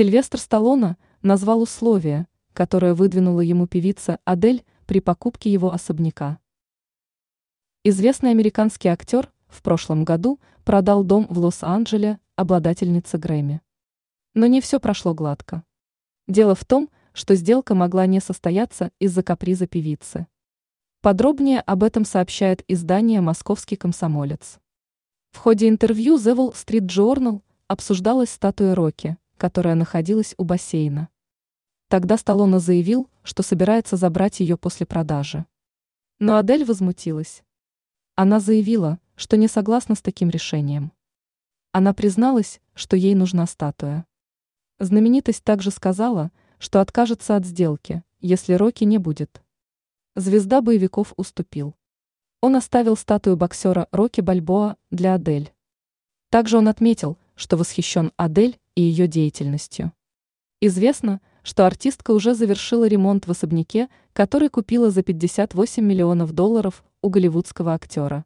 Сильвестр Сталлоне назвал условия, которые выдвинула ему певица Адель при покупке его особняка. Известный американский актер в прошлом году продал дом в Лос-Анджеле обладательнице Грэмми. Но не все прошло гладко. Дело в том, что сделка могла не состояться из-за каприза певицы. Подробнее об этом сообщает издание «Московский комсомолец». В ходе интервью The Wall Street Journal обсуждалась статуя Рокки, которая находилась у бассейна. Тогда Сталлоне заявил, что собирается забрать ее после продажи. Но Адель возмутилась. Она заявила, что не согласна с таким решением. Она призналась, что ей нужна статуя. Знаменитость также сказала, что откажется от сделки, если Рокки не будет. Звезда боевиков уступил. Он оставил статую боксера Рокки Бальбоа для Адель. Также он отметил, что восхищен Адель и ее деятельностью. Известно, что артистка уже завершила ремонт в особняке, который купила за 58 миллионов долларов у голливудского актера.